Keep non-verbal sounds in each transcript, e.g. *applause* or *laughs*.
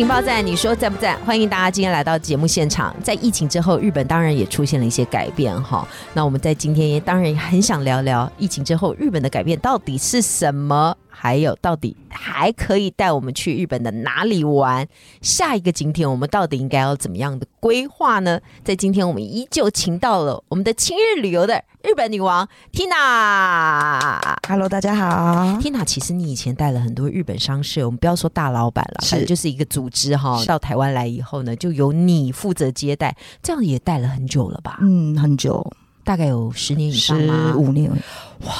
情报站，你说在不在？欢迎大家今天来到节目现场。在疫情之后，日本当然也出现了一些改变哈。那我们在今天也当然很想聊聊疫情之后日本的改变到底是什么。还有，到底还可以带我们去日本的哪里玩？下一个景点我们到底应该要怎么样的规划呢？在今天，我们依旧请到了我们的亲日旅游的日本女王 Tina。Hello，大家好，Tina。其实你以前带了很多日本商社，我们不要说大老板了，是就是一个组织哈。到台湾来以后呢，就由你负责接待，这样也带了很久了吧？嗯，很久，大概有十年以上吗？十五年，哇。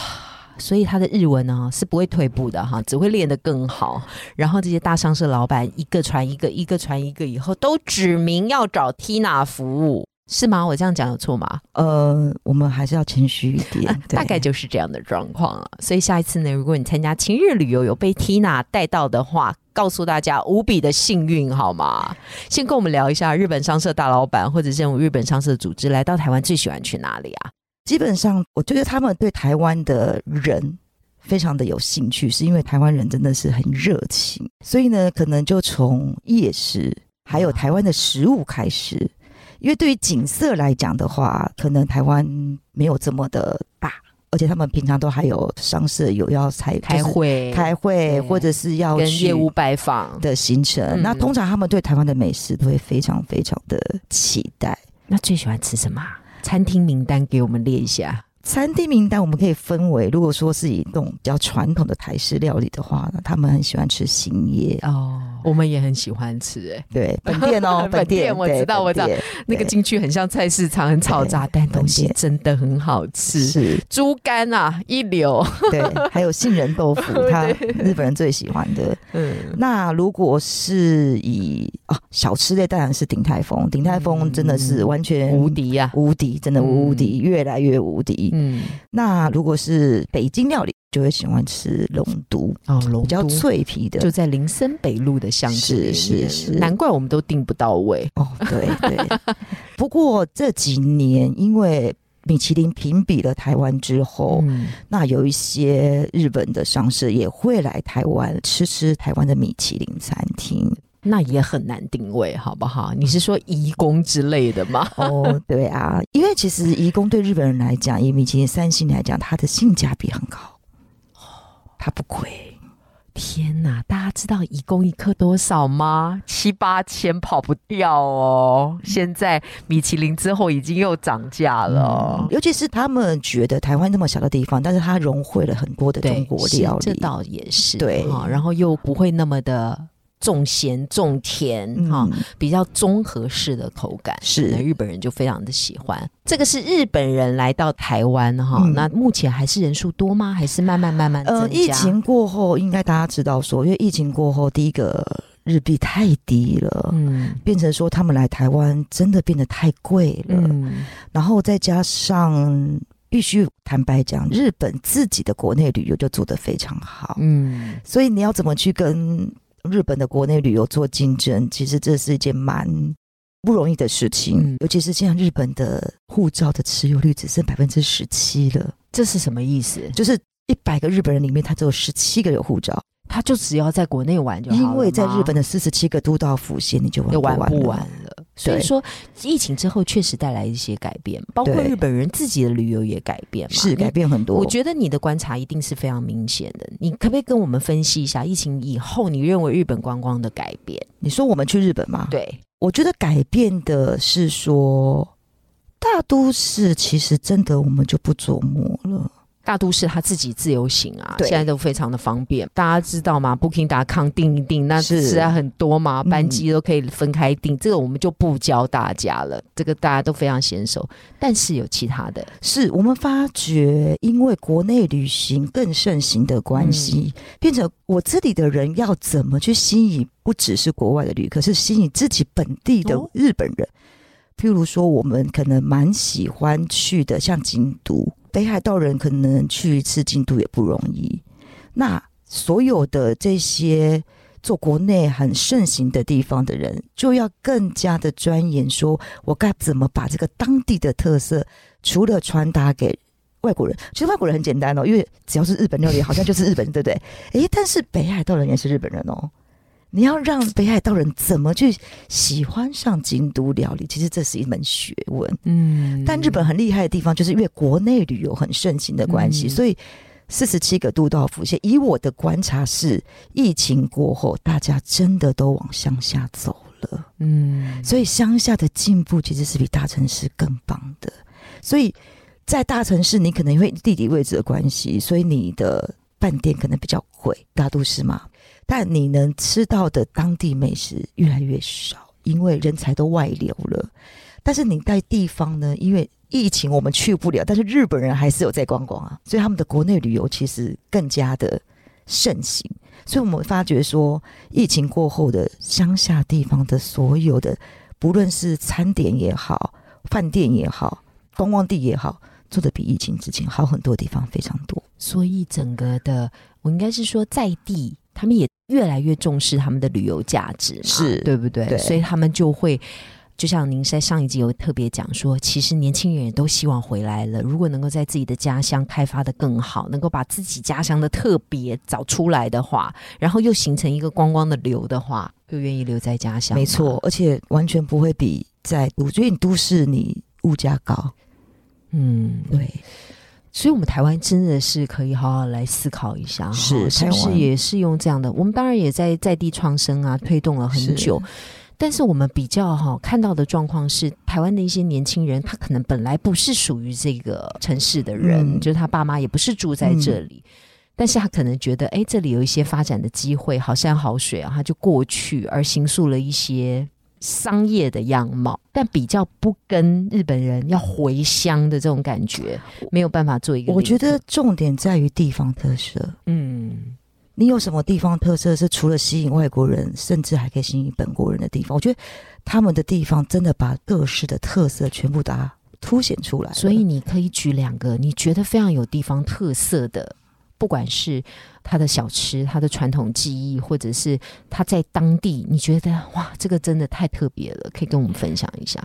所以他的日文呢是不会退步的哈，只会练得更好。然后这些大商社老板一个传一个，一个传一个，以后都指明要找 Tina 服务，是吗？我这样讲有错吗？呃，我们还是要谦虚一点，*laughs* 大概就是这样的状况了。所以下一次呢，如果你参加晴日旅游有被 Tina 带到的话，告诉大家无比的幸运，好吗？先跟我们聊一下日本商社大老板或者这种日本商社组织来到台湾最喜欢去哪里啊？基本上，我觉得他们对台湾的人非常的有兴趣，是因为台湾人真的是很热情，所以呢，可能就从夜市还有台湾的食物开始。因为对于景色来讲的话，可能台湾没有这么的大，而且他们平常都还有商社有要开开会、开会，或者是要跟业务拜访的行程。那通常他们对台湾的美食都会非常非常的期待。那最喜欢吃什么？餐厅名单给我们列一下。餐厅名单我们可以分为，如果说是以那种比较传统的台式料理的话呢，他们很喜欢吃新叶哦，我们也很喜欢吃哎，*laughs* 对，本店哦，*laughs* 本店我知道我知道，那个进去很像菜市场，很嘈杂，但东西真的很好吃，是。猪肝啊一流，对，*laughs* 还有杏仁豆腐，他日本人最喜欢的。嗯，那如果是以啊小吃类，当然是鼎泰丰，鼎泰丰真的是完全无敌呀，无敌，真的无敌，越来越无敌。嗯，那如果是北京料理，就会喜欢吃龙都哦，龙比较脆皮的，就在林森北路的巷子是是是，难怪我们都订不到位哦。对对，*laughs* 不过这几年因为米其林评比了台湾之后，那有一些日本的商社也会来台湾吃吃台湾的米其林餐厅。那也很难定位，好不好？你是说移工之类的吗？哦，对啊，因为其实移工对日本人来讲，以米其林三星来讲，它的性价比很高，哦，它不贵。天哪，大家知道一公一克多少吗？七八千跑不掉哦。现在米其林之后已经又涨价了，尤其是他们觉得台湾那么小的地方，但是它融汇了很多的中国料理，这倒也是对然后又不会那么的。重咸重甜哈，比较综合式的口感是日本人就非常的喜欢。这个是日本人来到台湾哈，那目前还是人数多吗？还是慢慢慢慢增加？疫情过后，应该大家知道说，因为疫情过后，第一个日币太低了，嗯，变成说他们来台湾真的变得太贵了，嗯，然后再加上必须坦白讲，日本自己的国内旅游就做得非常好，嗯，所以你要怎么去跟？日本的国内旅游做竞争，其实这是一件蛮不容易的事情。尤其是现在日本的护照的持有率只剩百分之十七了，这是什么意思？就是一百个日本人里面，他只有十七个有护照。他就只要在国内玩就好因为在日本的四十七个都道府县，你就玩不完了。所以说，疫情之后确实带来一些改变，包括日本人自己的旅游也改变，是改变很多。我觉得你的观察一定是非常明显的。你可不可以跟我们分析一下疫情以后你认为日本观光的改变？你说我们去日本吗？对，我觉得改变的是说，大都市其实真的我们就不琢磨了。大都市它自己自由行啊，现在都非常的方便。大家知道吗？Booking.com 订一订，那实在很多嘛，班机都可以分开订。这个我们就不教大家了，这个大家都非常娴熟。但是有其他的，是我们发觉，因为国内旅行更盛行的关系，变成我这里的人要怎么去吸引，不只是国外的旅客，是吸引自己本地的日本人。譬如说，我们可能蛮喜欢去的，像京都，北海道人可能去一次京都也不容易。那所有的这些做国内很盛行的地方的人，就要更加的钻研，说我该怎么把这个当地的特色，除了传达给外国人，其实外国人很简单哦，因为只要是日本料理，好像就是日本，对不对？诶，但是北海道人也是日本人哦。你要让北海道人怎么去喜欢上京都料理？其实这是一门学问。嗯，但日本很厉害的地方，就是因为国内旅游很盛行的关系，所以四十七个都道府县，以我的观察是，疫情过后，大家真的都往乡下走了。嗯，所以乡下的进步其实是比大城市更棒的。所以在大城市，你可能因为地理位置的关系，所以你的饭店可能比较贵，大都市嘛。但你能吃到的当地美食越来越少，因为人才都外流了。但是你在地方呢？因为疫情我们去不了，但是日本人还是有在观光啊，所以他们的国内旅游其实更加的盛行。所以我们发觉说，疫情过后的乡下地方的所有的，不论是餐点也好、饭店也好、观光地也好，做的比疫情之前好很多地方非常多。所以整个的，我应该是说在地。他们也越来越重视他们的旅游价值，是对不对？所以他们就会，就像您在上一集有特别讲说，其实年轻人也都希望回来了。如果能够在自己的家乡开发的更好，能够把自己家乡的特别找出来的话，然后又形成一个观光的流的话，又愿意留在家乡。没错，而且完全不会比在我觉得你都市你物价高。嗯，对。所以，我们台湾真的是可以好好来思考一下，是是不是也是用这样的？我们当然也在在地创生啊，推动了很久。但是，我们比较哈看到的状况是，台湾的一些年轻人，他可能本来不是属于这个城市的人，就是他爸妈也不是住在这里，但是他可能觉得，哎，这里有一些发展的机会，好山好水啊，他就过去而行塑了一些。商业的样貌，但比较不跟日本人要回乡的这种感觉，没有办法做一个。我觉得重点在于地方特色。嗯，你有什么地方特色是除了吸引外国人，甚至还可以吸引本国人的地方？我觉得他们的地方真的把各式的特色全部打凸显出来。所以你可以举两个你觉得非常有地方特色的。不管是他的小吃、他的传统技艺，或者是他在当地，你觉得哇，这个真的太特别了，可以跟我们分享一下。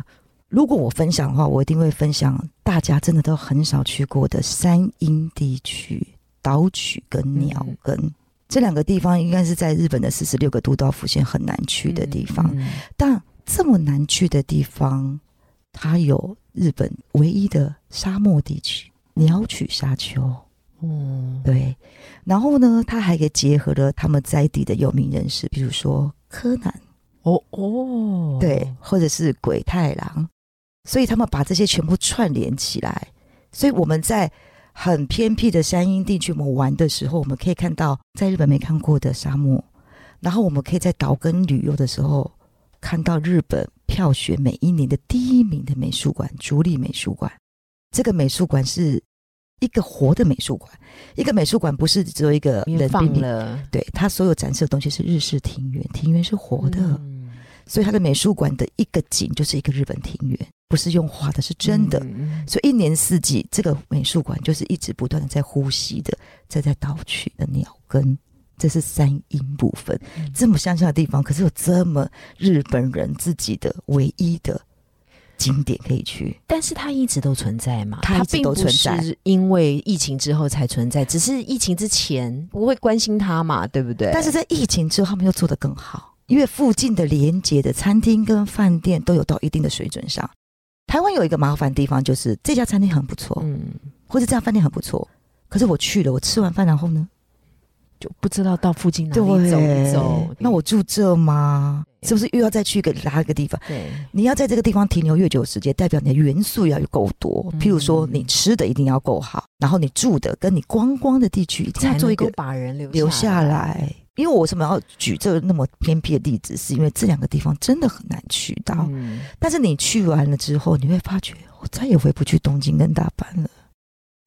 如果我分享的话，我一定会分享大家真的都很少去过的山阴地区岛曲跟鸟根这两个地方，应该是在日本的四十六个都道府县很难去的地方。但这么难去的地方，它有日本唯一的沙漠地区鸟取沙丘。哦，对，然后呢，他还给结合了他们在地的有名人士，比如说柯南，哦哦，对，或者是鬼太郎，所以他们把这些全部串联起来。所以我们在很偏僻的山阴地区，我们玩的时候，我们可以看到在日本没看过的沙漠，然后我们可以在岛根旅游的时候看到日本票选每一年的第一名的美术馆——竹立美术馆。这个美术馆是。一个活的美术馆，一个美术馆不是只有一个人放了，对，它所有展示的东西是日式庭园，庭园是活的，所以它的美术馆的一个景就是一个日本庭园，不是用画的，是真的。所以一年四季，这个美术馆就是一直不断的在呼吸的，在在倒取的鸟根，这是三阴部分。这么乡下的地方，可是有这么日本人自己的唯一的。景点可以去，但是它一直都存在嘛？它一直都存在，因为疫情之后才存在。只是疫情之前不会关心它嘛，对不对？但是在疫情之后，他们又做得更好，因为附近的连接的餐厅跟饭店都有到一定的水准上。台湾有一个麻烦地方，就是这家餐厅很不错，嗯，或者这家饭店很不错，可是我去了，我吃完饭然后呢，就不知道到附近哪里走一走。那我住这吗？是不是又要再去一个哪一个地方？对，你要在这个地方停留越久时间，代表你的元素要够多。譬如说，你吃的一定要够好，然后你住的跟你观光的地区一定要做一个把人留留下来。因为我为什么要举这个那么偏僻的例子？是因为这两个地方真的很难去到。但是你去完了之后，你会发觉我再也回不去东京跟大阪了。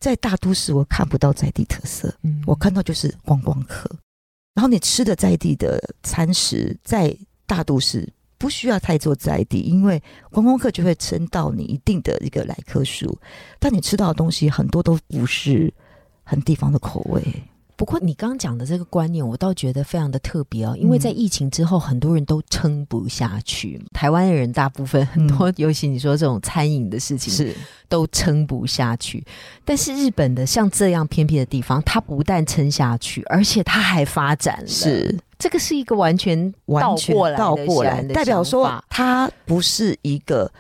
在大都市，我看不到在地特色，我看到就是观光客。然后你吃的在地的餐食，在大都市不需要太做在地，因为观光客就会撑到你一定的一个来客数。但你吃到的东西很多都不是很地方的口味。不过你刚刚讲的这个观念，我倒觉得非常的特别哦，因为在疫情之后，很多人都撑不下去。台湾的人大部分很多，*laughs* 尤其你说这种餐饮的事情是都撑不下去。但是日本的像这样偏僻的地方，它不但撑下去，而且它还发展了。是这个是一个完全完全倒过来，代表说它不是一个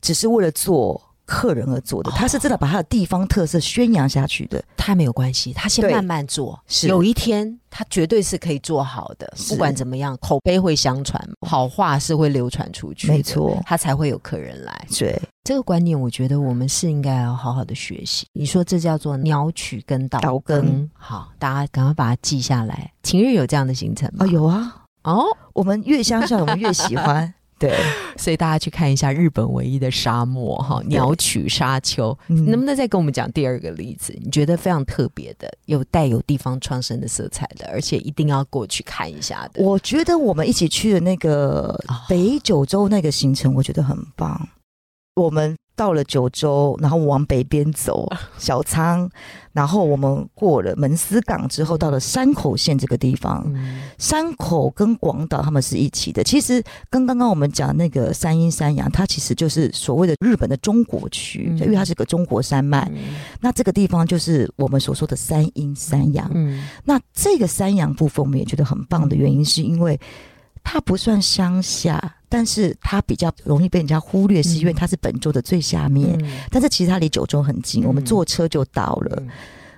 只是为了做。客人而做的，他是真的把他的地方特色宣扬下去的。他没有关系，他先慢慢做，是有一天他绝对是可以做好的。不管怎么样，口碑会相传，好话是会流传出去，没错，他才会有客人来。对这个观念，我觉得我们是应该要好好的学习。你说这叫做鸟取跟岛根，好，大家赶快把它记下来。晴日有这样的行程吗？有啊，哦，我们越乡下，我们越喜欢。对，所以大家去看一下日本唯一的沙漠哈，鸟取沙丘，能不能再跟我们讲第二个例子？你觉得非常特别的，有带有地方创生的色彩的，而且一定要过去看一下的。我觉得我们一起去的那个北九州那个行程，我觉得很棒。我们。到了九州，然后往北边走，小仓，然后我们过了门司港之后，到了山口县这个地方。山口跟广岛他们是一起的。其实跟刚刚我们讲那个三阴三阳，它其实就是所谓的日本的中国区，因为它是个中国山脉。那这个地方就是我们所说的三阴三阳。那这个三阳部分，我们也觉得很棒的原因，是因为它不算乡下。但是它比较容易被人家忽略，是因为它是本州的最下面。但是其实它离九州很近，我们坐车就到了。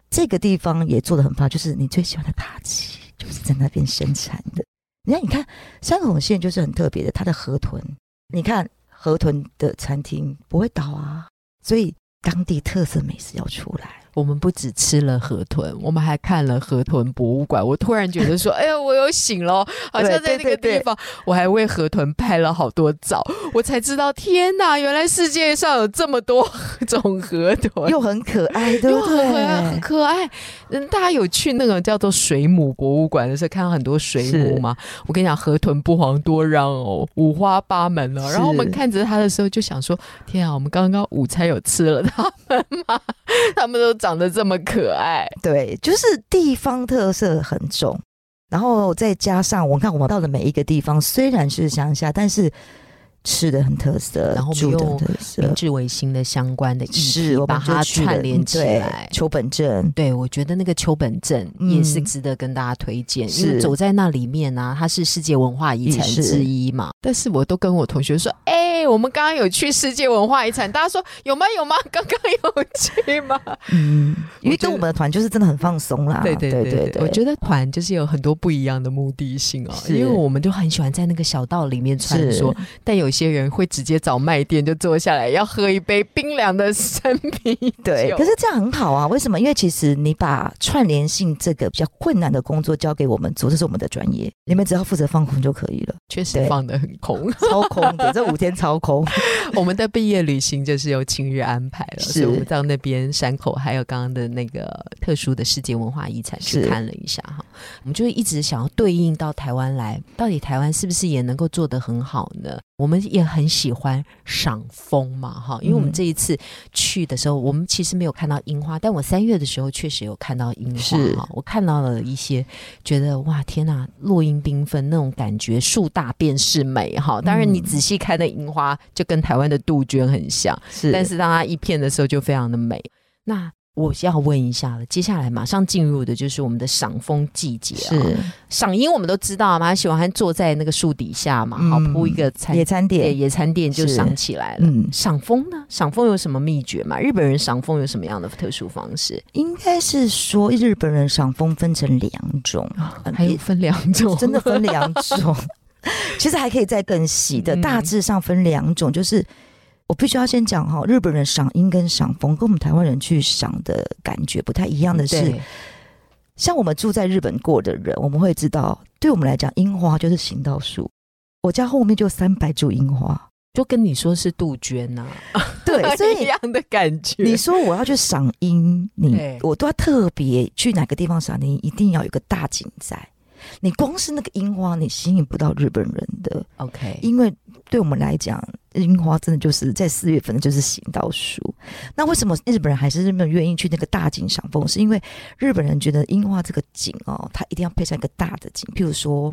这个地方也做的很棒，就是你最喜欢的塔吉，就是在那边生产的。你看，你看山口县就是很特别的，它的河豚，你看河豚的餐厅不会倒啊，所以当地特色美食要出来。我们不只吃了河豚，我们还看了河豚博物馆。我突然觉得说，哎呀，我又醒了，好像在那个地方。我还为河豚拍了好多照，我才知道，天哪，原来世界上有这么多 *laughs* 种河豚，又很可爱，对不对？很可爱。嗯，大家有去那个叫做水母博物馆的时候，看到很多水母吗？我跟你讲，河豚不遑多让哦，五花八门哦。然后我们看着它的时候，就想说，天啊，我们刚刚午餐有吃了它们吗？*laughs* 他们都。长得这么可爱，对，就是地方特色很重，然后再加上我看我们到的每一个地方，虽然是乡下，但是。吃的很特色，然后住的特色，明治维新的相关的仪式，把它串联起来。秋本镇，对我觉得那个秋本镇也是值得跟大家推荐，因为走在那里面呢，它是世界文化遗产之一嘛。但是我都跟我同学说，哎，我们刚刚有去世界文化遗产，大家说有吗？有吗？刚刚有去吗？嗯，因为跟我们的团就是真的很放松啦。对对对对，我觉得团就是有很多不一样的目的性哦，因为我们就很喜欢在那个小道里面穿梭，但有。些人会直接找卖店就坐下来，要喝一杯冰凉的生啤对，可是这样很好啊。为什么？因为其实你把串联性这个比较困难的工作交给我们做，这是我们的专业，你们只要负责放空就可以了。确实放的很空，*laughs* 超空的，这五天超空。*laughs* 我们的毕业旅行就是由晴日安排了，是我们到那边山口，还有刚刚的那个特殊的世界文化遗产去看了一下哈。我们就一直想要对应到台湾来，到底台湾是不是也能够做得很好呢？我们也很喜欢赏枫嘛，哈，因为我们这一次去的时候，我们其实没有看到樱花，但我三月的时候确实有看到樱花，哈，我看到了一些，觉得哇，天呐，落英缤纷那种感觉，树大便是美，哈。当然，你仔细看那樱花，就跟台湾的杜鹃很像，是，但是当它一片的时候，就非常的美。那我要问一下了，接下来马上进入的就是我们的赏枫季节是赏樱，我们都知道嘛，喜欢坐在那个树底下嘛，好铺一个餐野餐垫，野餐垫就赏起来了。嗯，赏枫呢？赏枫有什么秘诀吗？日本人赏枫有什么样的特殊方式？应该是说日本人赏枫分成两种，还有分两种，*laughs* 真的分两种。*laughs* 其实还可以再更细的，大致上分两种，就是。我必须要先讲哈，日本人赏樱跟赏枫跟我们台湾人去赏的感觉不太一样的是，像我们住在日本过的人，我们会知道，对我们来讲，樱花就是行道树。我家后面就三百株樱花，就跟你说是杜鹃呐，对，*laughs* 一样的感觉。你说我要去赏樱，你我都要特别去哪个地方赏樱，一定要有个大景在。你光是那个樱花，你吸引不到日本人的。OK，因为对我们来讲。樱花真的就是在四月份，就是行道树。那为什么日本人还是那么愿意去那个大景赏枫？是因为日本人觉得樱花这个景哦，它一定要配上一个大的景，譬如说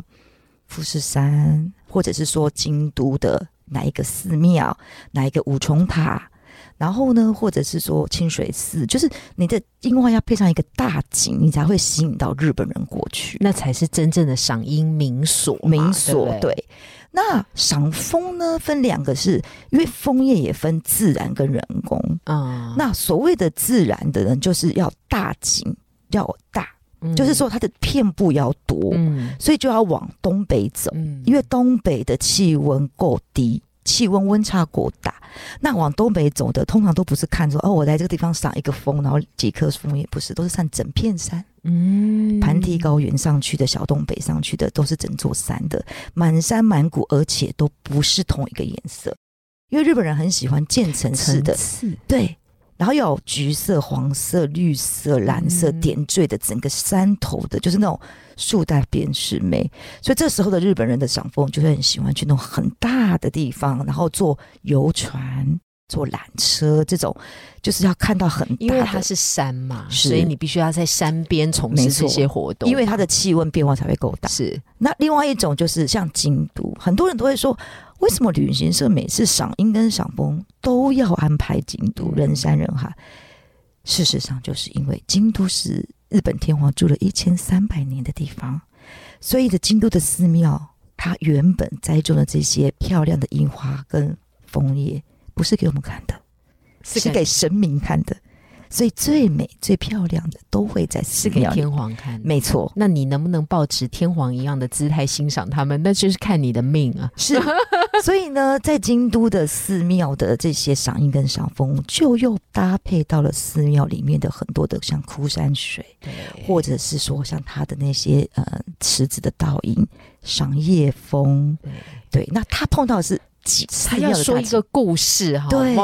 富士山，或者是说京都的哪一个寺庙、哪一个五重塔，然后呢，或者是说清水寺，就是你的樱花要配上一个大景，你才会吸引到日本人过去，那才是真正的赏樱名所。名所对。那赏枫呢，分两个，是因为枫叶也分自然跟人工啊。那所谓的自然的人，就是要大景要大，就是说它的片布要多，所以就要往东北走，因为东北的气温够低。气温温差过大，那往东北走的通常都不是看说哦，我在这个地方赏一个风，然后几棵树，也，不是，都是上整片山，嗯，盘梯高原上去的小东北上去的，都是整座山的。满山满谷，而且都不是同一个颜色，因为日本人很喜欢渐层式的，对。然后有橘色、黄色、绿色、蓝色点缀的整个山头的，就是那种树带边是美。所以这时候的日本人的赏枫就会很喜欢去那种很大的地方，然后坐游船、坐缆车，这种就是要看到很大，因为它是山嘛，所以你必须要在山边从事这些活动，因为它的气温变化才会够大。是那另外一种就是像京都，很多人都会说。为什么旅行社每次赏樱跟赏枫都要安排京都人山人海？事实上，就是因为京都是日本天皇住了一千三百年的地方，所以的京都的寺庙，它原本栽种的这些漂亮的樱花跟枫叶，不是给我们看的，是给神明看的。所以最美、最漂亮的都会在寺庙给天皇看，没错。那你能不能保持天皇一样的姿态欣赏他们？那就是看你的命啊。是，*laughs* 所以呢，在京都的寺庙的这些赏樱跟赏枫，就又搭配到了寺庙里面的很多的像枯山水，或者是说像他的那些呃池子的倒影赏夜风。对，那他碰到的是几？他要说一个故事哈。对，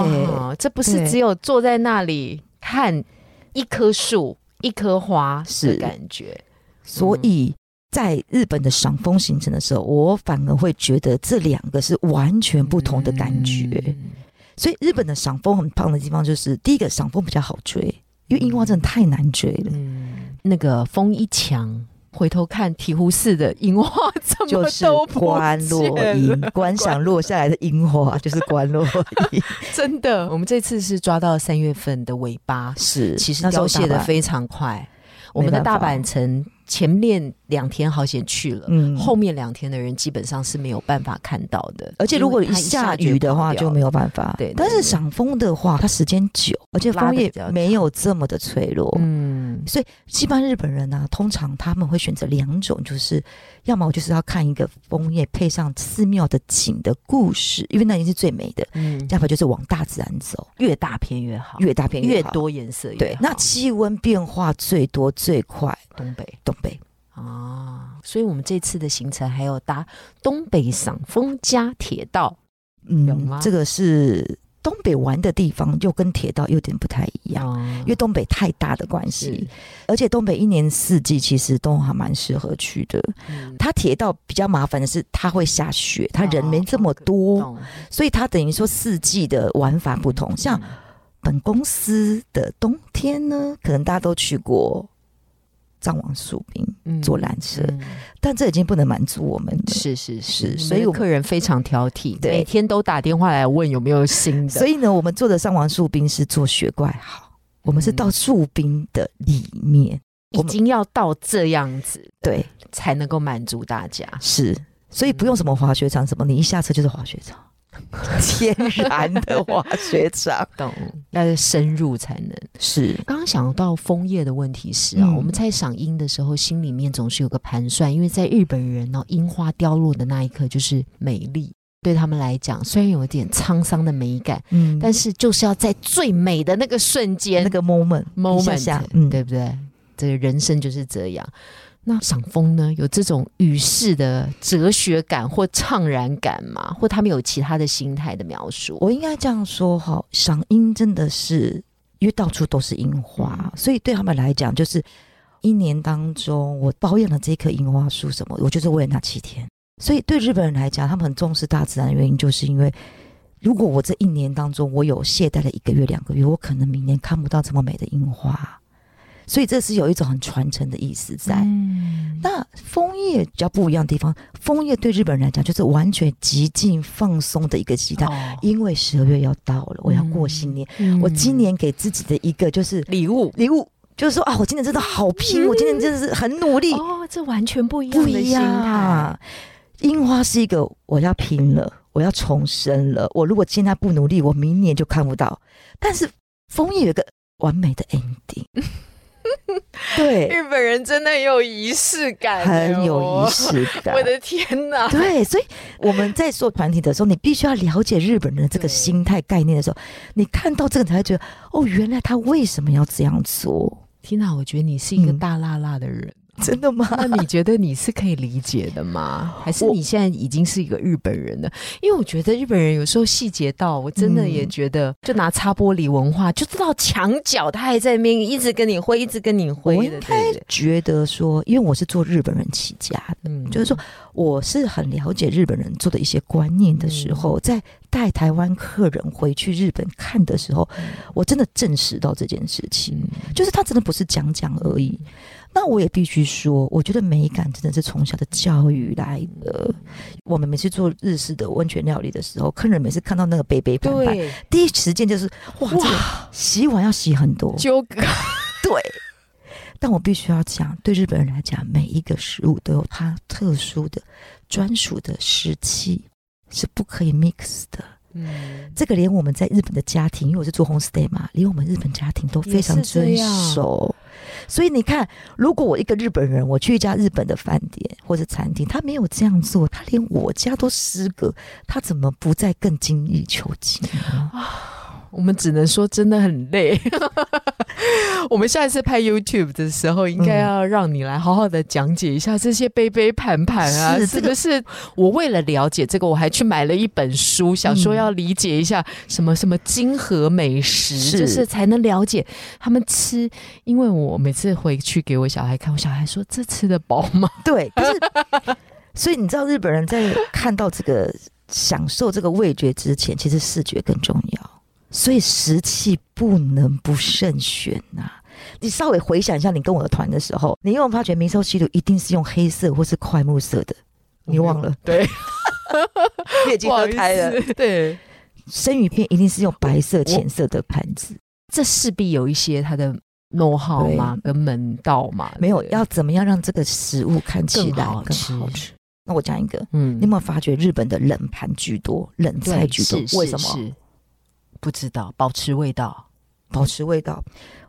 这不是只有坐在那里。看一棵树、一棵花是感觉，所以在日本的赏枫行程的时候，我反而会觉得这两个是完全不同的感觉。所以日本的赏枫很棒的地方就是，第一个赏枫比较好追，因为樱花真的太难追了。嗯，那个风一强。回头看醍醐寺的樱花，怎么都关落樱，观赏落下来的樱花 *laughs* 就是观落樱。真的，我们这次是抓到三月份的尾巴，是其实凋谢的非常快。我们的大阪城。前面两天好险去了，嗯，后面两天的人基本上是没有办法看到的。而且如果一下雨的话就没有办法。对，但是赏枫的话，它时间久，而且枫叶没有这么的脆弱。嗯，所以一般日本人呢，通常他们会选择两种，就是要么就是要看一个枫叶配上寺庙的景的故事，因为那已经是最美的。嗯，要不就是往大自然走，越大片越好，越大片越多颜色越好。那气温变化最多最快，东北东。北啊，所以我们这次的行程还有搭东北赏枫加铁道，嗯，这个是东北玩的地方，又跟铁道有点不太一样，因为东北太大的关系，而且东北一年四季其实都还蛮适合去的。它铁道比较麻烦的是，它会下雪，它人没这么多，所以它等于说四季的玩法不同。像本公司的冬天呢，可能大家都去过。藏王树兵坐缆车，但这已经不能满足我们。是是是，所以客人非常挑剔，每天都打电话来问有没有新的。所以呢，我们坐的上王树兵是做雪怪好，我们是到树冰的里面，已经要到这样子，对，才能够满足大家。是，所以不用什么滑雪场，什么你一下车就是滑雪场。*laughs* 天然的滑雪场，*laughs* 懂？要深入才能是。刚刚想到枫叶的问题是啊，我们在赏樱的时候，心里面总是有个盘算，因为在日本人呢，樱花凋落的那一刻就是美丽，对他们来讲，虽然有一点沧桑的美感，嗯，但是就是要在最美的那个瞬间，那个 moment moment，嗯，对不对？这个人生就是这样。那赏枫呢？有这种与世的哲学感或怅然感吗？或他们有其他的心态的描述？我应该这样说哈，赏樱真的是因为到处都是樱花，所以对他们来讲，就是一年当中我保养的这棵樱花树什么，我就是为了那七天。所以对日本人来讲，他们很重视大自然的原因，就是因为如果我这一年当中我有懈怠了一个月、两个月，我可能明年看不到这么美的樱花。所以这是有一种很传承的意思在。那枫叶比较不一样的地方，枫叶对日本人来讲就是完全极尽放松的一个期待，因为十二月要到了，我要过新年，我今年给自己的一个就是礼物，礼物就是说啊，我今年真的好拼，我今年真的是很努力。哦，这完全不一样的心态。樱花是一个我要拼了，我要重生了。我如果现在不努力，我明年就看不到。但是枫叶有个完美的 ending。*laughs* 对，日本人真的有仪式感，很有仪式感。*laughs* 我的天哪！对，所以我们在做团体的时候，你必须要了解日本人的这个心态概念的时候，你看到这个，才会觉得哦，原来他为什么要这样做。天哪，我觉得你是一个大辣辣的人。*laughs* 真的吗？那你觉得你是可以理解的吗？*laughs* 还是你现在已经是一个日本人了？因为我觉得日本人有时候细节到，我真的也觉得，就拿擦玻璃文化，就知道墙角他还在那边一直跟你挥，一直跟你挥。我应该觉得说，因为我是做日本人起家的，嗯，就是说我是很了解日本人做的一些观念的时候，在带台湾客人回去日本看的时候，我真的证实到这件事情，就是他真的不是讲讲而已。那我也必须说，我觉得美感真的是从小的教育来的。我们每次做日式的温泉料理的时候，客人每次看到那个杯杯盘盘，第一时间就是哇，这个洗碗要洗很多，纠葛。对，但我必须要讲，对日本人来讲，每一个食物都有它特殊的、专属的时期，是不可以 mix 的。嗯，这个连我们在日本的家庭，因为我是做 home stay 嘛，连我们日本家庭都非常遵守。所以你看，如果我一个日本人，我去一家日本的饭店或者餐厅，他没有这样做，他连我家都失格，他怎么不再更精益求精啊？我们只能说真的很累。*laughs* 我们下一次拍 YouTube 的时候，应该要让你来好好的讲解一下这些杯杯盘盘啊，是不是？我为了了解这个，我还去买了一本书，想说要理解一下什么什么金河美食，就是才能了解他们吃。因为我每次回去给我小孩看，我小孩说这吃得饱吗？*laughs* 对，可是所以你知道日本人在看到这个享受这个味觉之前，其实视觉更重要。所以食器不能不慎选呐！你稍微回想一下，你跟我的团的时候，你有没有发觉明寿西鲁一定是用黑色或是快木色的？你忘了？对，*laughs* 已经喝开了。对，生鱼片一定是用白色、浅色的盘子，这势必有一些它的 know how 嘛，跟门道嘛。没有，要怎么样让这个食物看起来更好吃？那我讲一个，嗯，你有没有发觉日本的冷盘居多，冷菜居多？为什么？不知道保持味道，保持味道，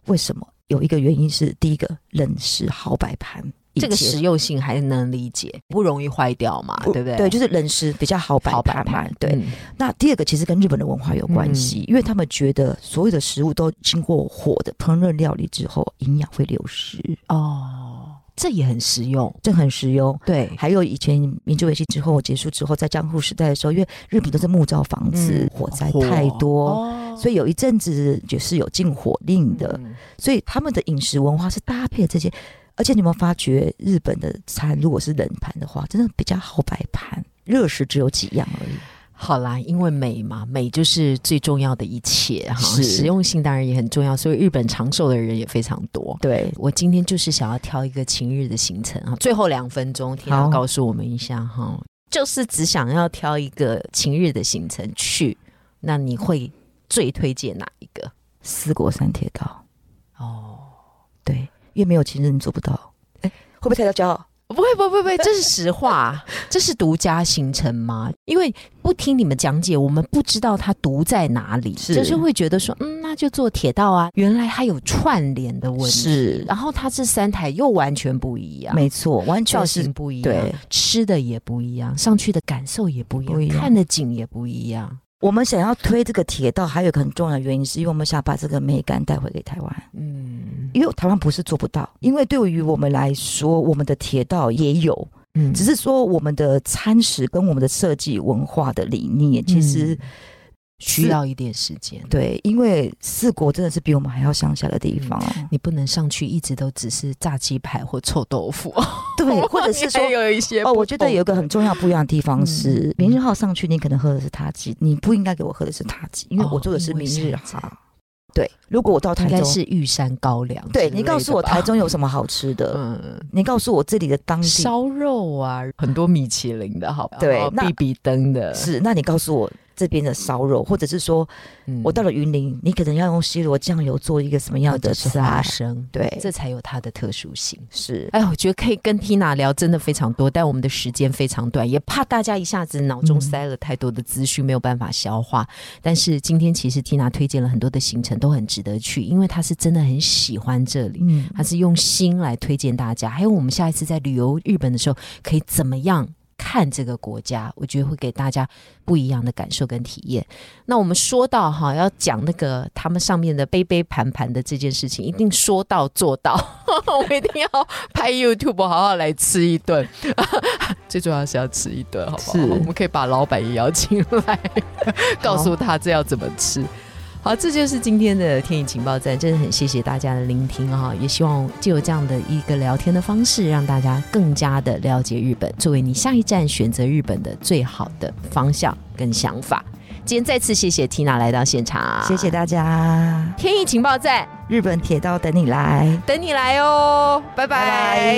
为什么？有一个原因是，第一个冷食好摆盘，这个实用性还能理解，不容易坏掉嘛，对不对？对，就是冷食比较好摆盘。对，那第二个其实跟日本的文化有关系，因为他们觉得所有的食物都经过火的烹饪料理之后，营养会流失哦。这也很实用，这很实用。对，还有以前民主维新之后结束之后，在江户时代的时候，因为日本都是木造房子，火灾太多，所以有一阵子就是有禁火令的。所以他们的饮食文化是搭配这些，而且你有没有发觉，日本的餐如果是冷盘的话，真的比较好摆盘，热食只有几样而已。好啦，因为美嘛，美就是最重要的一切哈。实用性当然也很重要，所以日本长寿的人也非常多。对我今天就是想要挑一个晴日的行程啊，最后两分钟，天要告诉我们一下哈，就是只想要挑一个晴日的行程去，那你会最推荐哪一个？四国三铁道。哦，对，因为没有情人你做不到。哎，会不会太骄傲？不会，不会，不会，*laughs* 这是实话。这是独家行程吗？因为不听你们讲解，我们不知道它独在哪里，就是会觉得说，嗯，那就坐铁道啊。原来它有串联的问题，是。然后它这三台又完全不一样，没错，完全造型不一样，对，吃的也不一样，上去的感受也不一样，看的景也不一样。我们想要推这个铁道，还有一个很重要的原因，是因为我们想把这个美感带回给台湾。嗯，因为台湾不是做不到，因为对于我们来说，我们的铁道也有，嗯，只是说我们的餐食跟我们的设计文化的理念，其实。需要一点时间，对，因为四国真的是比我们还要乡下的地方，你不能上去一直都只是炸鸡排或臭豆腐，对，*laughs* 或者是说有一些哦，我觉得有一个很重要不一样的地方是，明日号上去你可能喝的是塔吉，你不应该给我喝的是塔吉，因为我做的是明日号。对，如果我到台中是玉山高粱，对你告诉我台中有什么好吃的？嗯，你告诉我这里的当地烧肉啊，很多米其林的好，对，比比登的，是，那你告诉我。这边的烧肉，或者是说，我到了云林，你可能要用西罗酱油做一个什么样的花生？对，这才有它的特殊性。是，哎，我觉得可以跟 Tina 聊，真的非常多，但我们的时间非常短，也怕大家一下子脑中塞了太多的资讯，没有办法消化。但是今天其实 Tina 推荐了很多的行程，都很值得去，因为他是真的很喜欢这里，嗯，他是用心来推荐大家。还有我们下一次在旅游日本的时候，可以怎么样？看这个国家，我觉得会给大家不一样的感受跟体验。那我们说到哈，要讲那个他们上面的杯杯盘盘的这件事情，一定说到做到。*laughs* 我一定要拍 YouTube，好好来吃一顿。*laughs* 最重要是要吃一顿，好不好？我们可以把老板也邀请来，告诉他这要怎么吃。好，这就是今天的天影情报站，真的很谢谢大家的聆听哈，也希望就有这样的一个聊天的方式，让大家更加的了解日本，作为你下一站选择日本的最好的方向跟想法。今天再次谢谢 Tina 来到现场，谢谢大家。天影情报站，日本铁道等你来，等你来哦，拜拜。